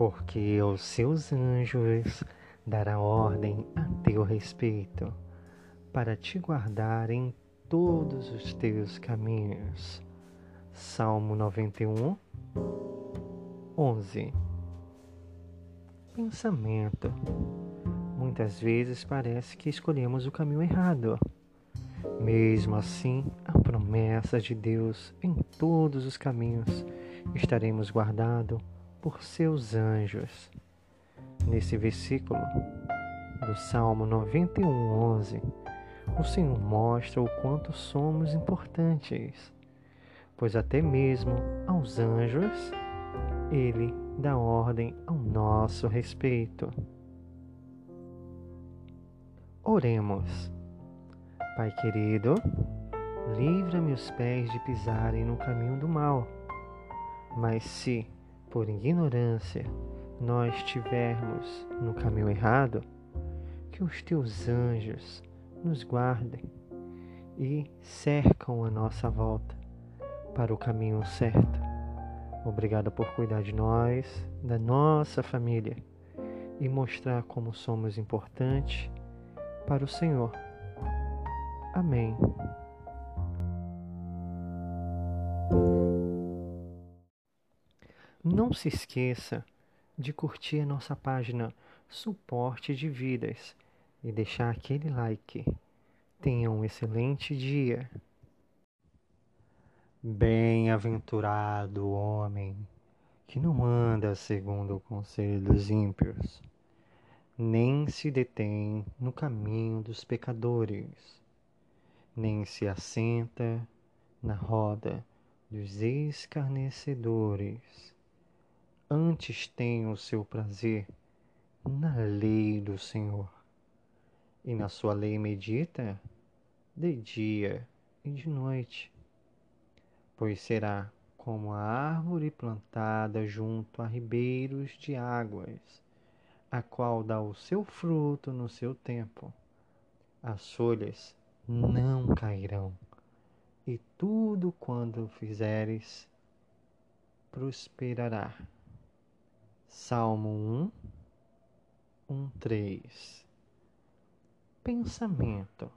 porque aos seus anjos dará ordem a teu respeito, para te guardar em todos os teus caminhos. Salmo 91, 11. Pensamento. Muitas vezes parece que escolhemos o caminho errado. Mesmo assim, a promessa de Deus em todos os caminhos estaremos guardados por seus anjos. Nesse versículo do Salmo 91, 11, o Senhor mostra o quanto somos importantes, pois até mesmo aos anjos Ele dá ordem ao nosso respeito. Oremos. Pai querido, livra meus pés de pisarem no caminho do mal. Mas se, por ignorância, nós estivermos no caminho errado, que os teus anjos nos guardem e cercam a nossa volta para o caminho certo. Obrigado por cuidar de nós, da nossa família e mostrar como somos importantes para o Senhor. Amém. Não se esqueça de curtir nossa página Suporte de Vidas e deixar aquele like. Tenha um excelente dia. Bem-aventurado homem que não anda segundo o conselho dos ímpios, nem se detém no caminho dos pecadores, nem se assenta na roda dos escarnecedores. Antes tem o seu prazer na lei do Senhor e na sua lei medita de dia e de noite, pois será como a árvore plantada junto a ribeiros de águas, a qual dá o seu fruto no seu tempo. As folhas não cairão, e tudo quando fizeres prosperará. Salmo 1, 1, 3 pensamento.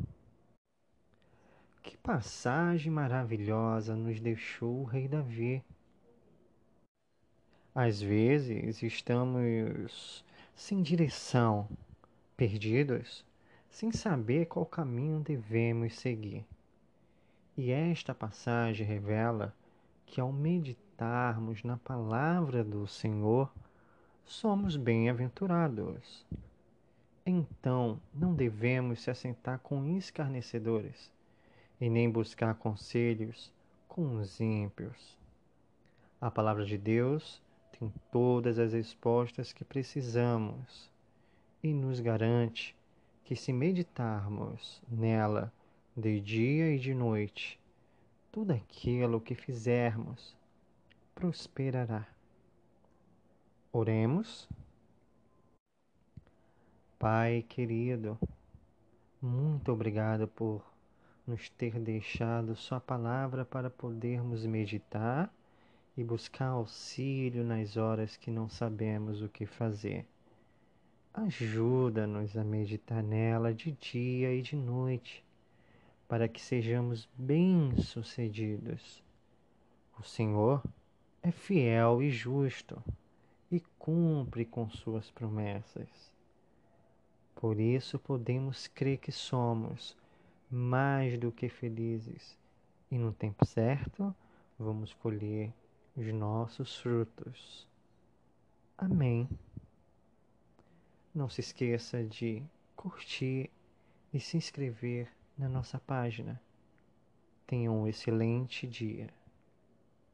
Que passagem maravilhosa nos deixou o rei Davi. Às vezes estamos sem direção, perdidos, sem saber qual caminho devemos seguir. E esta passagem revela que ao meditarmos na palavra do Senhor, somos bem-aventurados. Então não devemos se assentar com escarnecedores, e nem buscar conselhos com os ímpios. A palavra de Deus tem todas as respostas que precisamos e nos garante que, se meditarmos nela de dia e de noite, tudo aquilo que fizermos prosperará. Oremos. Pai querido, muito obrigado por nos ter deixado Sua palavra para podermos meditar e buscar auxílio nas horas que não sabemos o que fazer. Ajuda-nos a meditar nela de dia e de noite, para que sejamos bem-sucedidos. O Senhor é fiel e justo e cumpre com Suas promessas. Por isso podemos crer que somos mais do que felizes e no tempo certo vamos colher os nossos frutos. Amém. Não se esqueça de curtir e se inscrever na nossa página. Tenha um excelente dia.